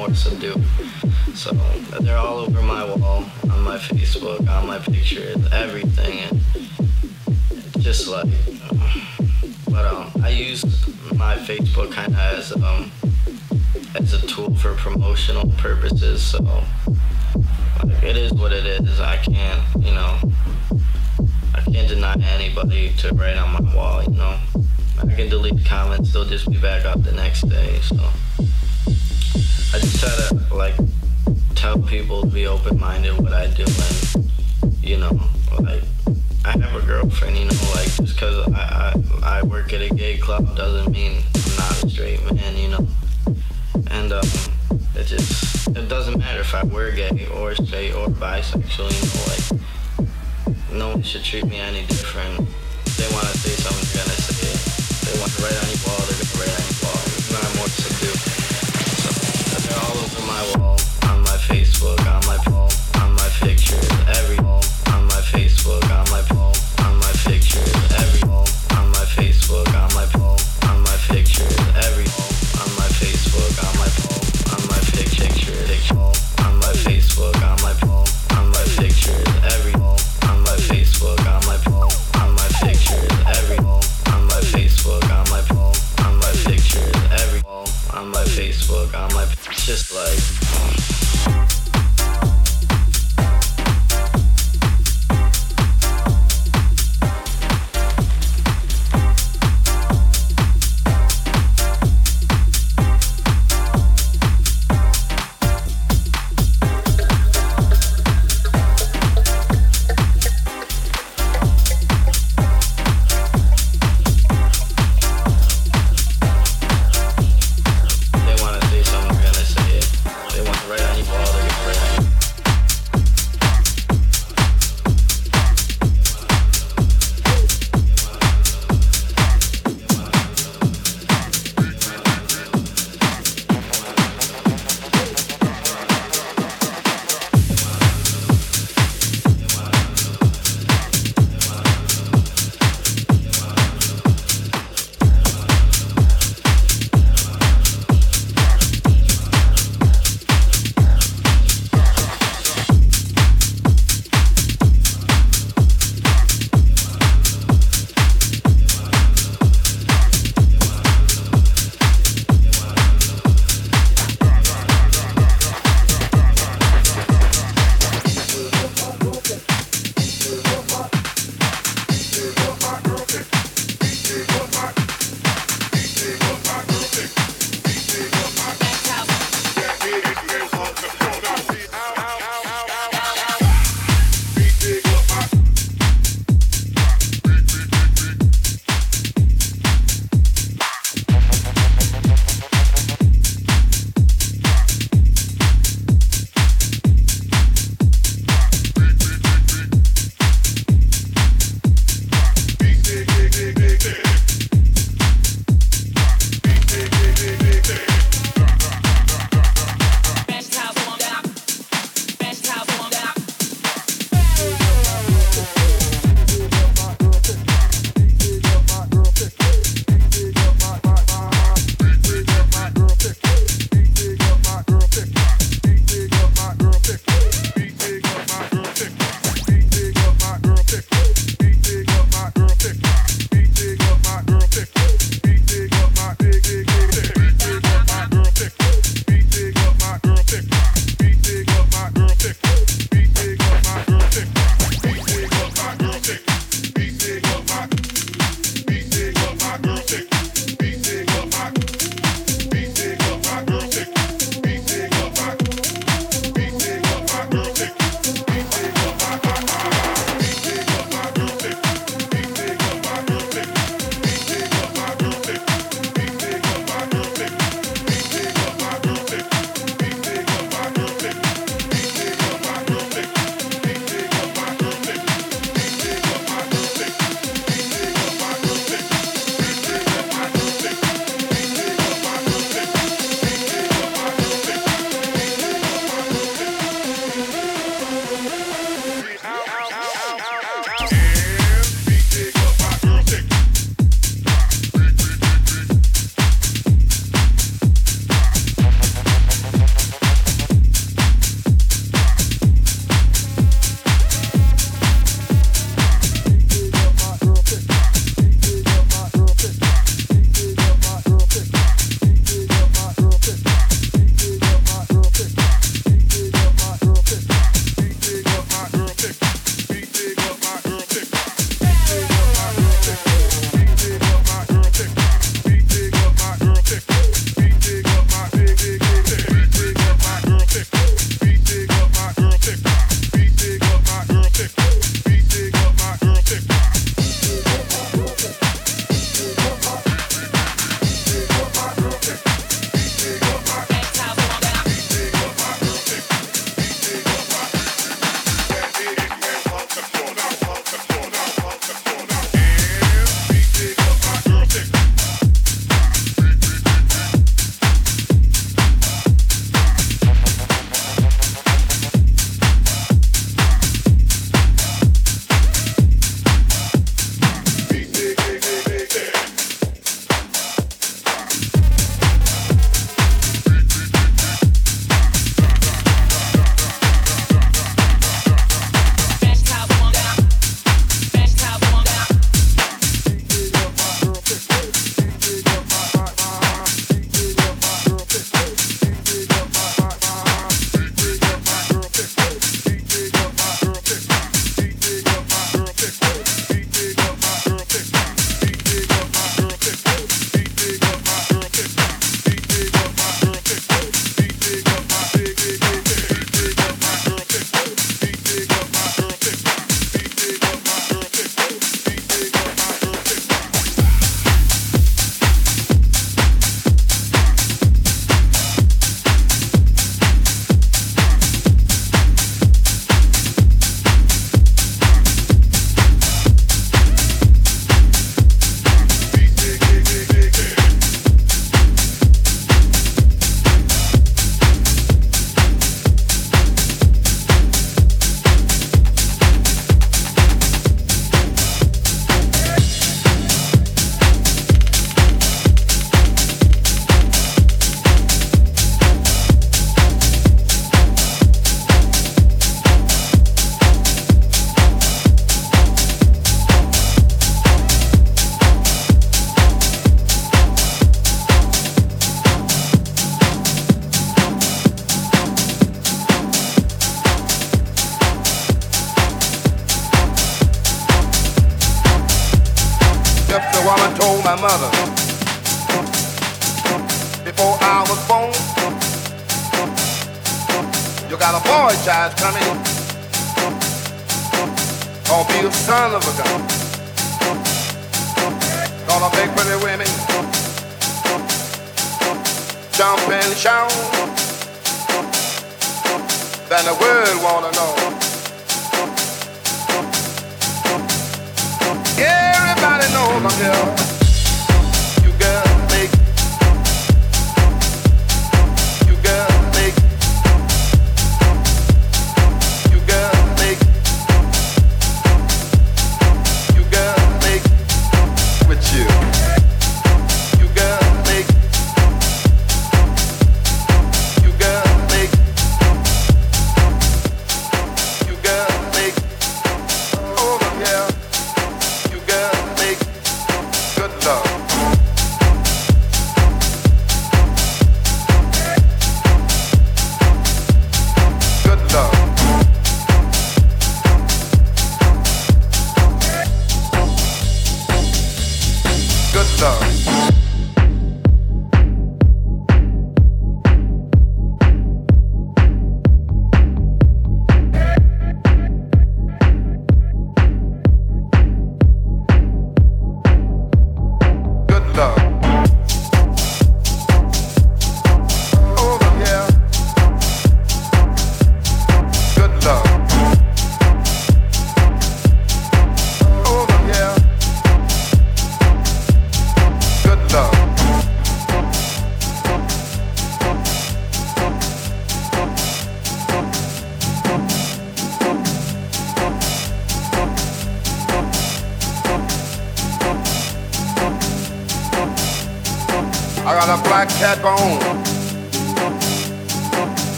more subdued. So they're all over my wall, on my Facebook, on my pictures, everything, and just like. But um, I use my Facebook kind of as um as a tool for promotional purposes. So like, it is what it is. I can't, you know, I can't deny anybody to write on my wall. You know, I can delete comments; they'll just be back up the next day. So. I just try to like tell people to be open-minded what I do, and you know, like I have a girlfriend. You know, like just because I, I I work at a gay club doesn't mean I'm not a straight man. You know, and um, it just it doesn't matter if I were gay or straight or bisexual. You know, like no one should treat me any different. If they want to say something, they're gonna say it. If they want to write on your wall, they're gonna write on your my wall, on my Facebook, on my wall, on my pictures, every just like.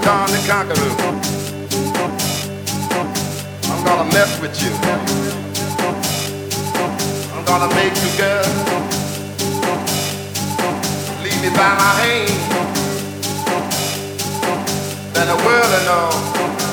as Don the Conqueror. I'm gonna mess with you. I'm gonna make you girl. Leave me by my hand. Then the world'll know.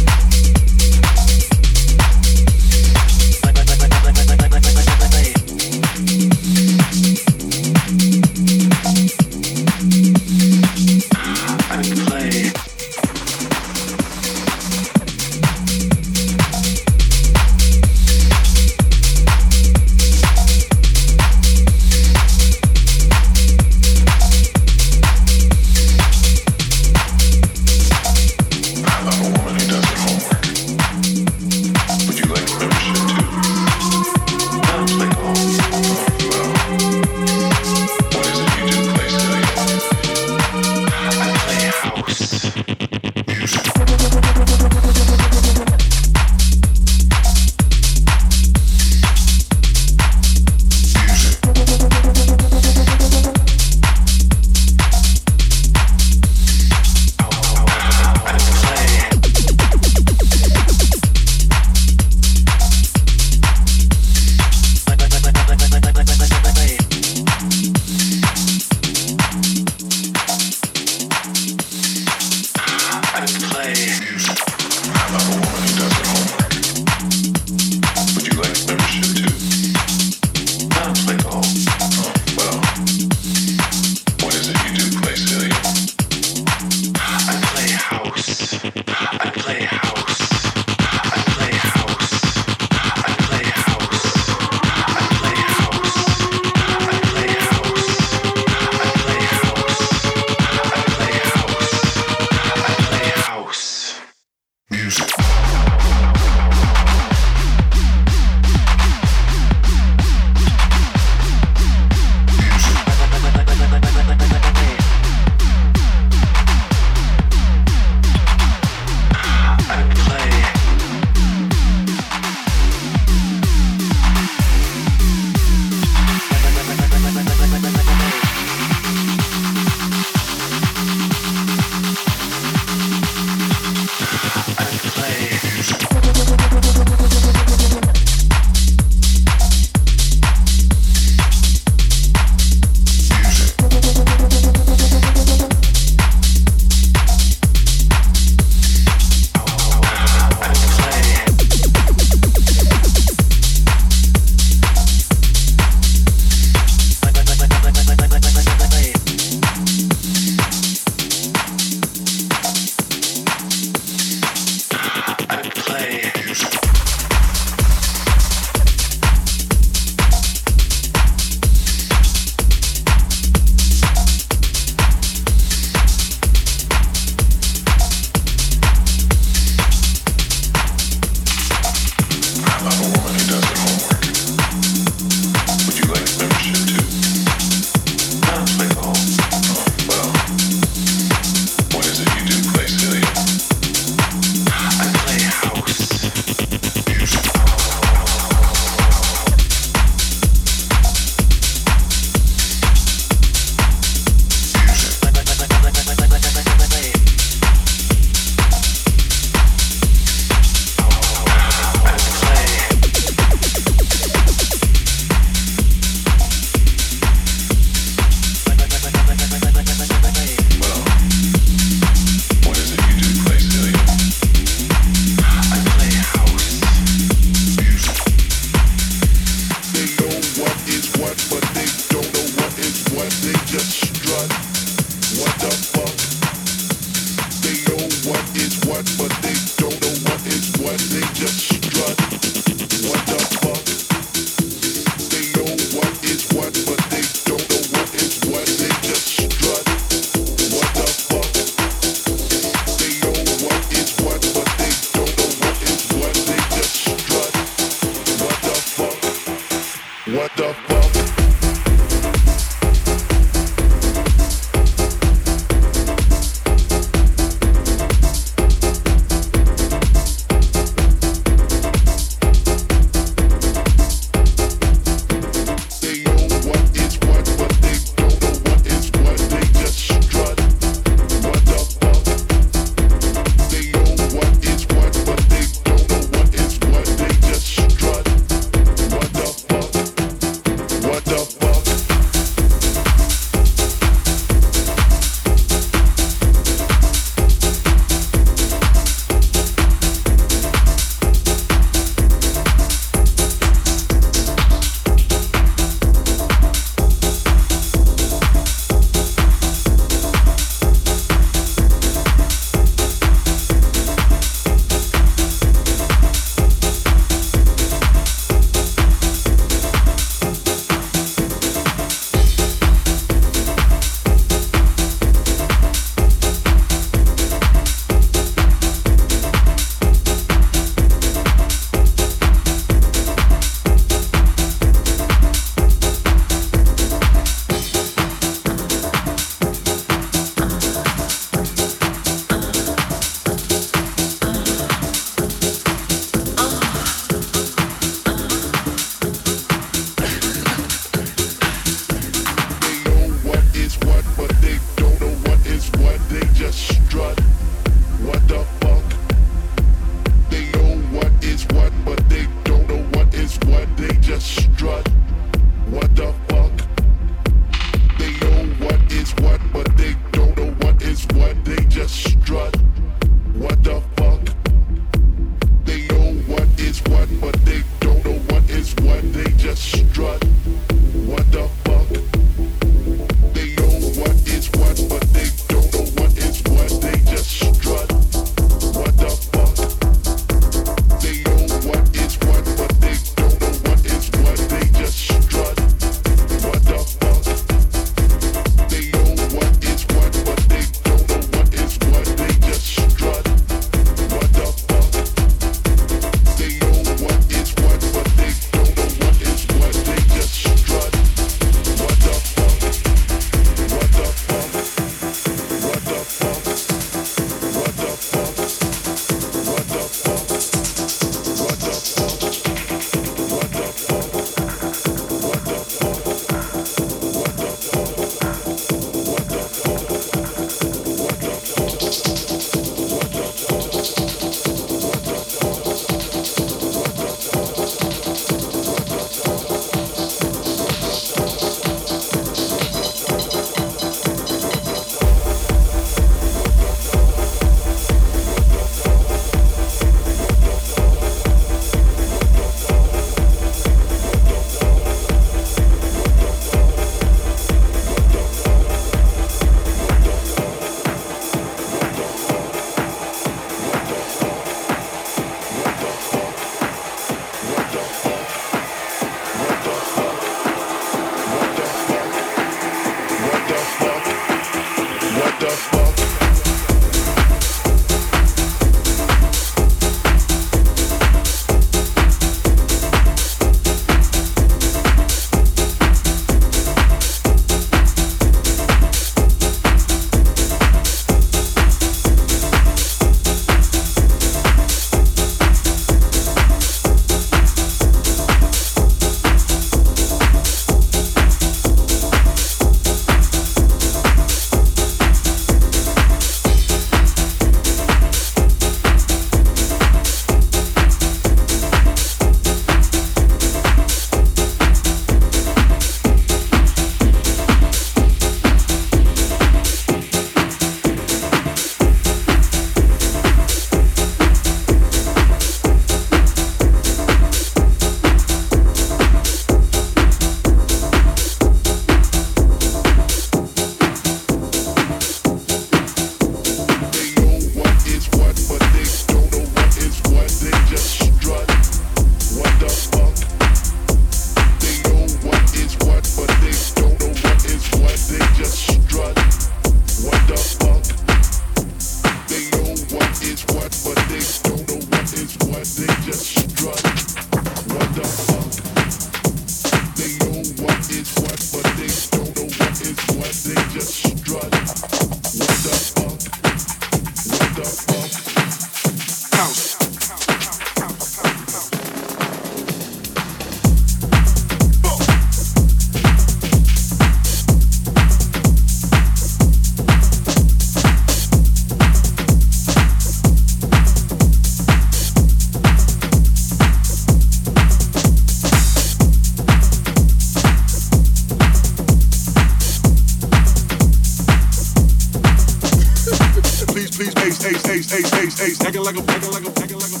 Ace, acting like a, acting like a, acting like a,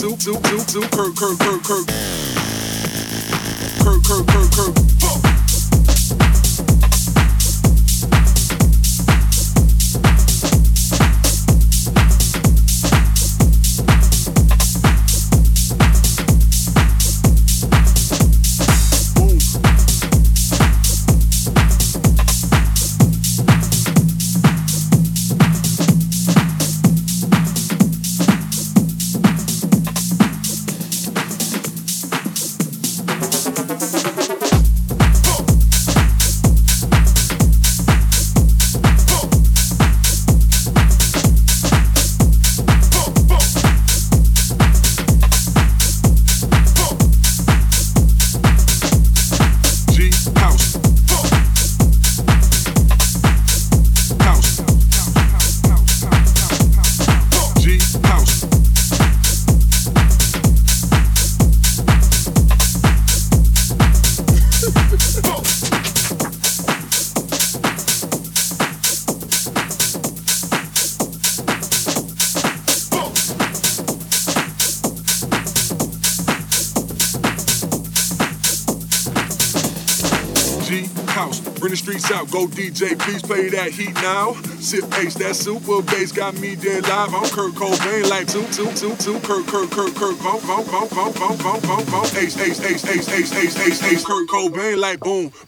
two, two, two, two, Kirk, Kirk, Kirk, Kirk, DJ, please play that heat now. Sip ace, that super bass got me dead live. I'm Kurt Cobain, like two, two, two, two, Kurt, Kurt, Kurt, Kurt, vom, vom, vom, vom, vom, vom, vom, vom, ace, ace, ace, ace, ace, ace, ace, ace, Kurt Cobain, like boom. Boom.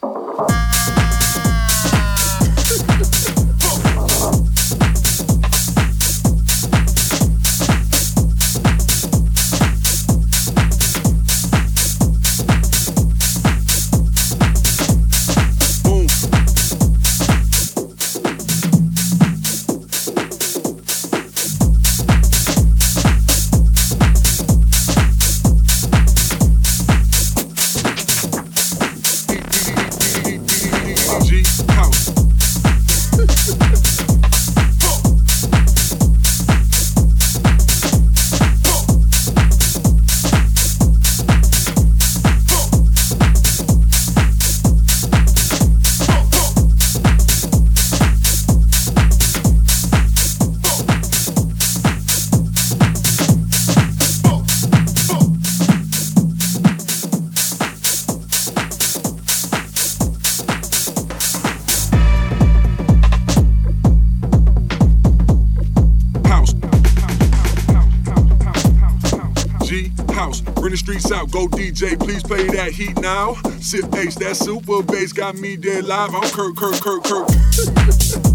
Heat now. Sip ace, that super bass got me dead live. I'm Kurt, Kurt, Kurt, Kurt.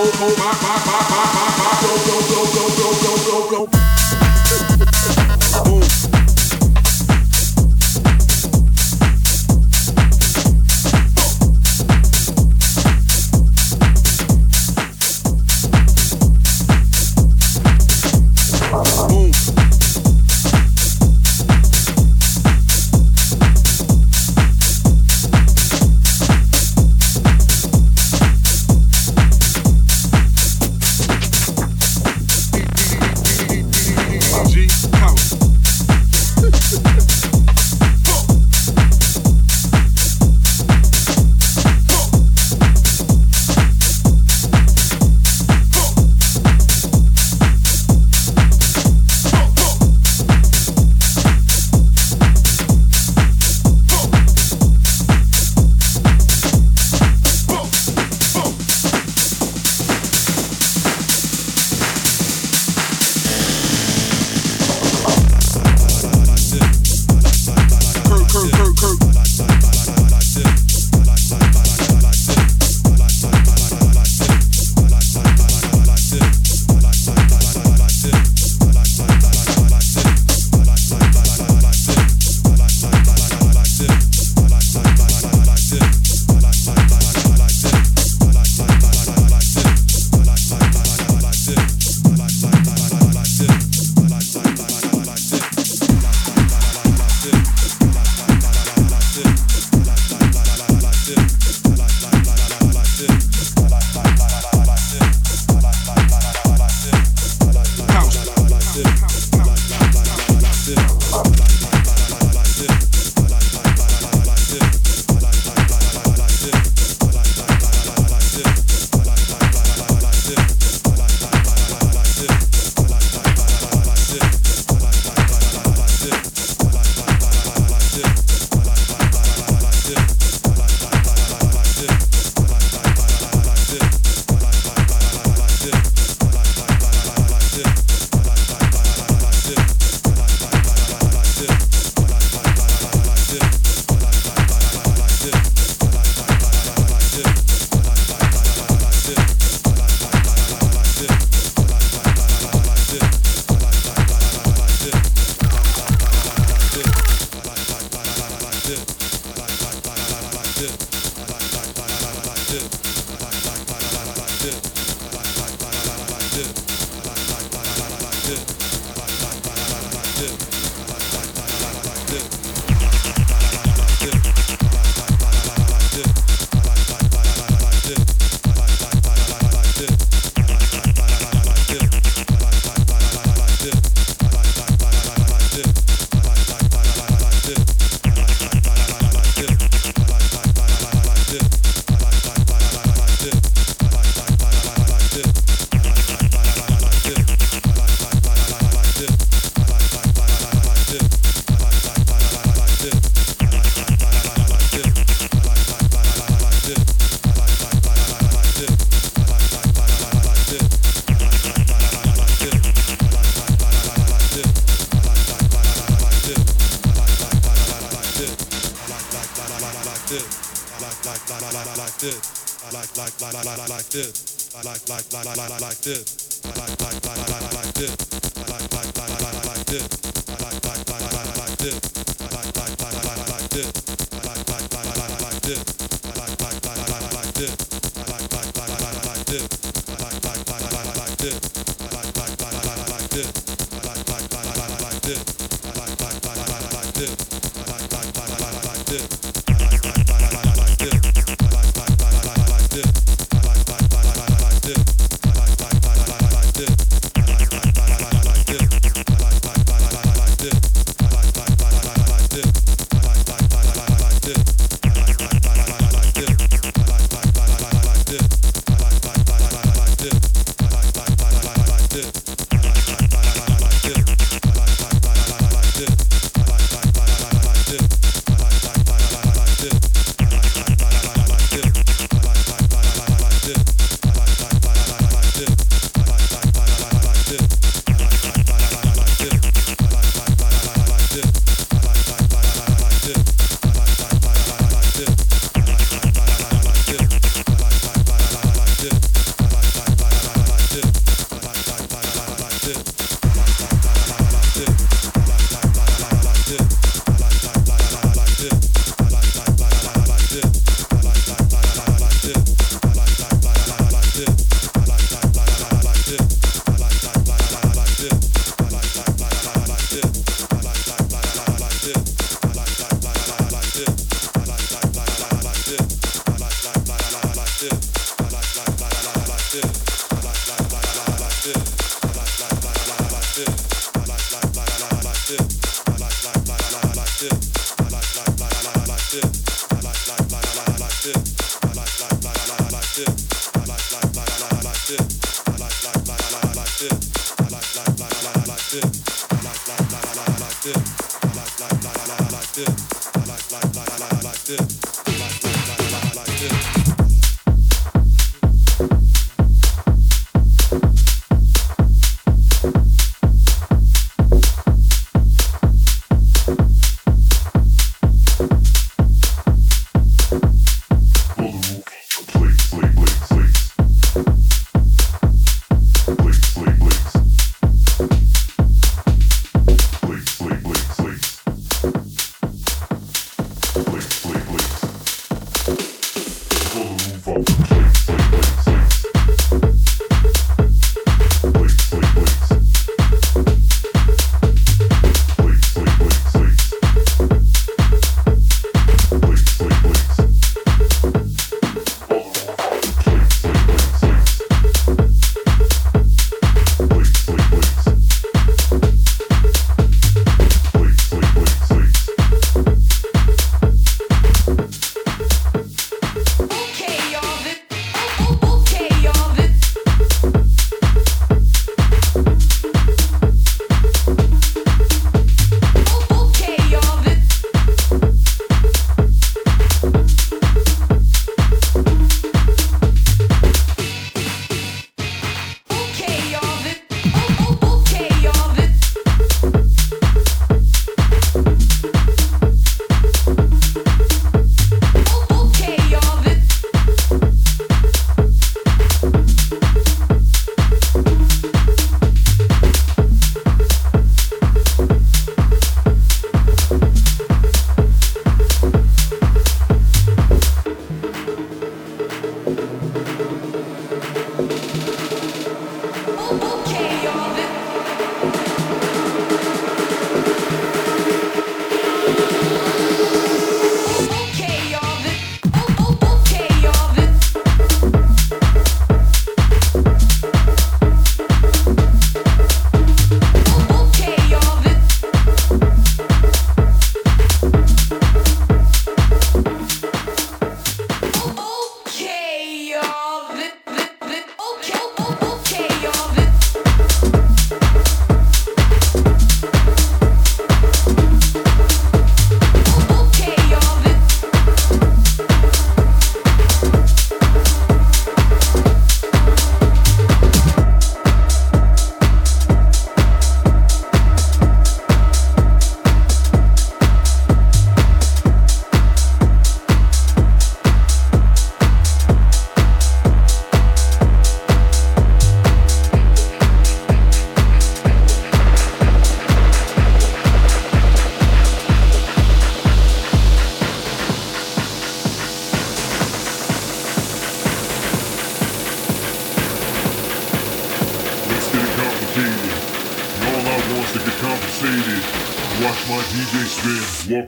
oh, oh, my, my.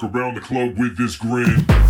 Walk around the club with this grin.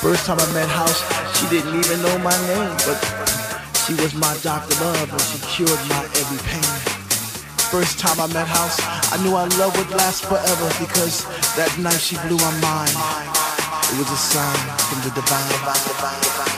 First time I met House, she didn't even know my name, but she was my doctor love, and she cured my every pain. First time I met House, I knew our love would last forever because that night she blew my mind. It was a sign from the divine.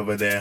Over there.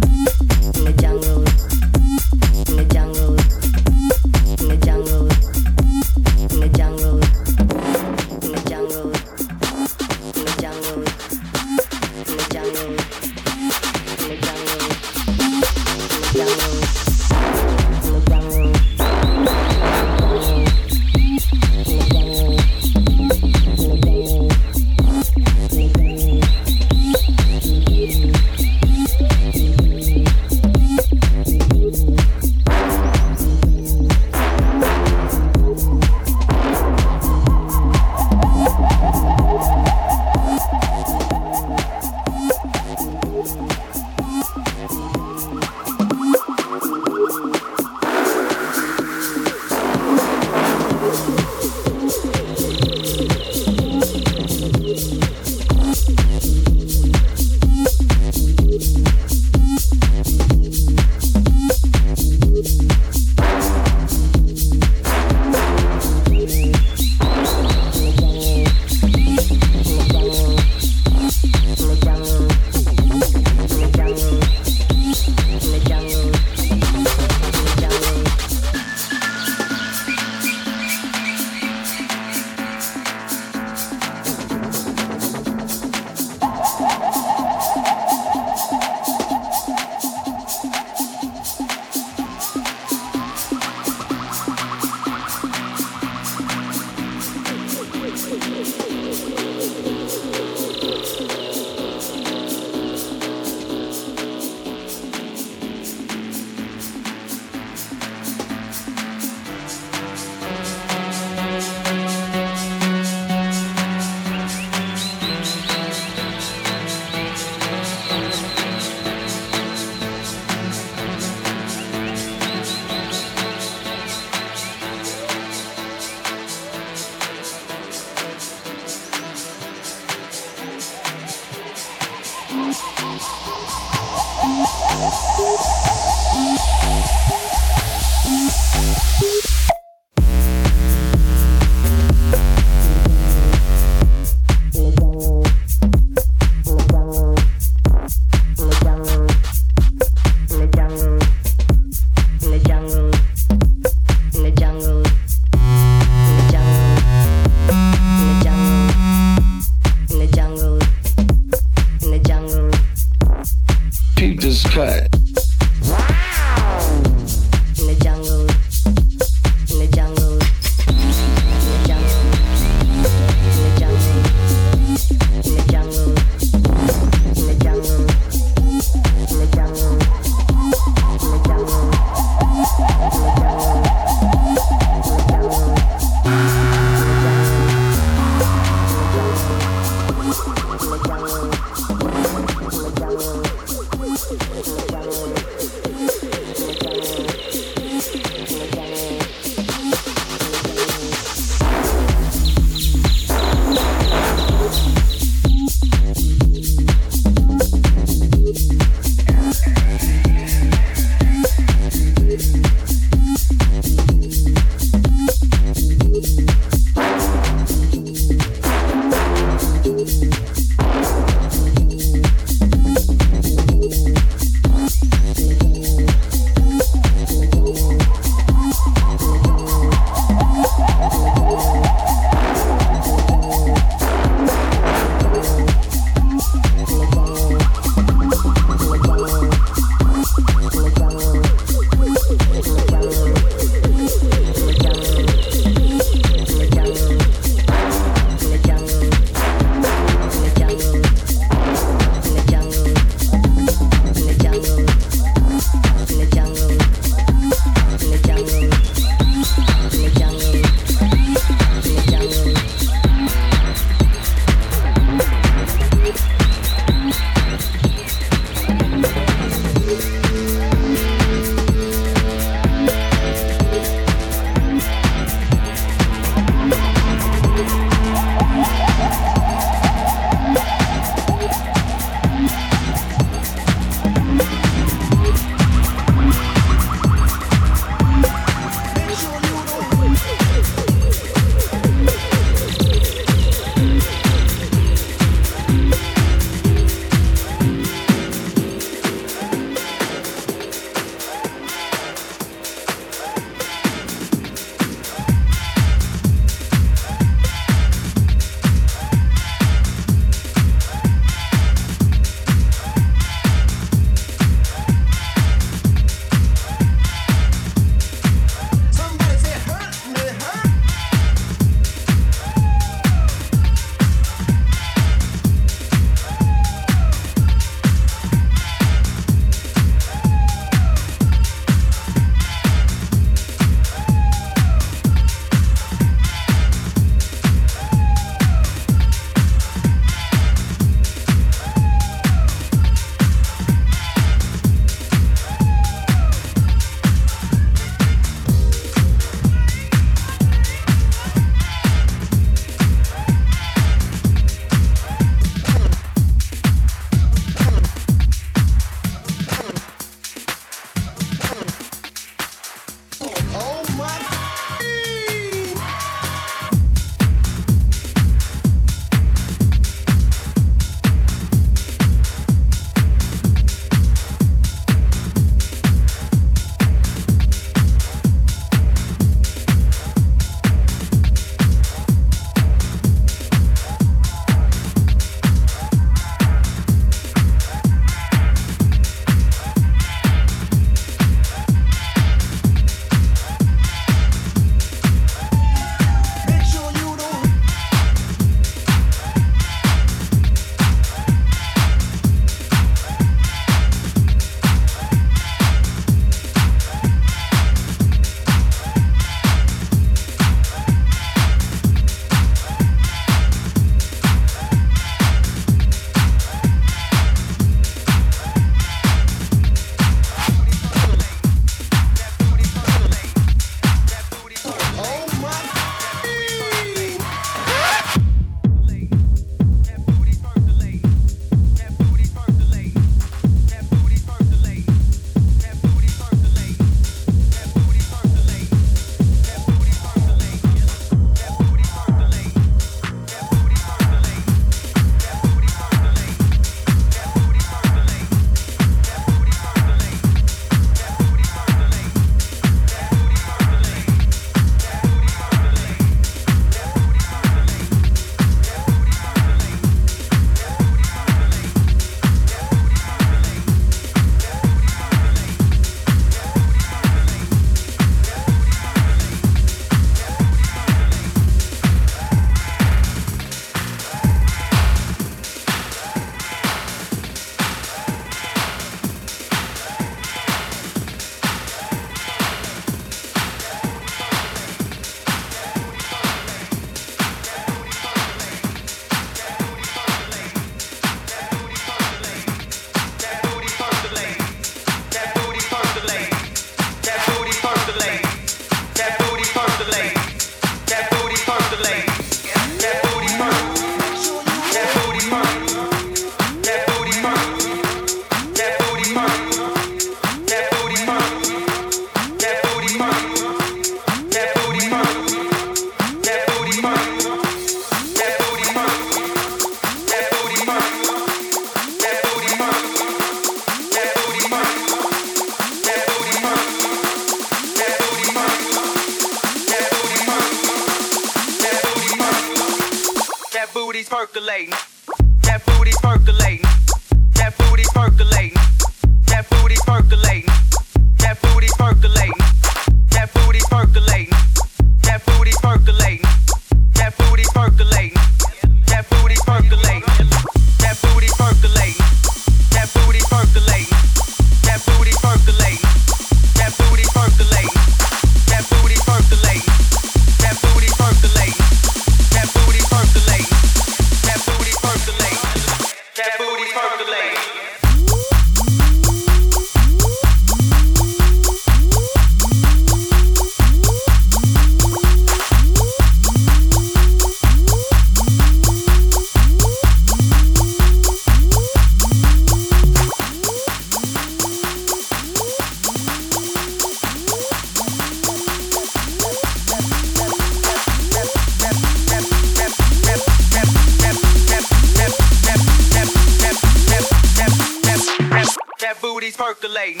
percolating.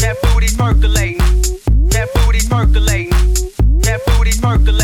That booty percolating. That booty percolating. That booty percolating.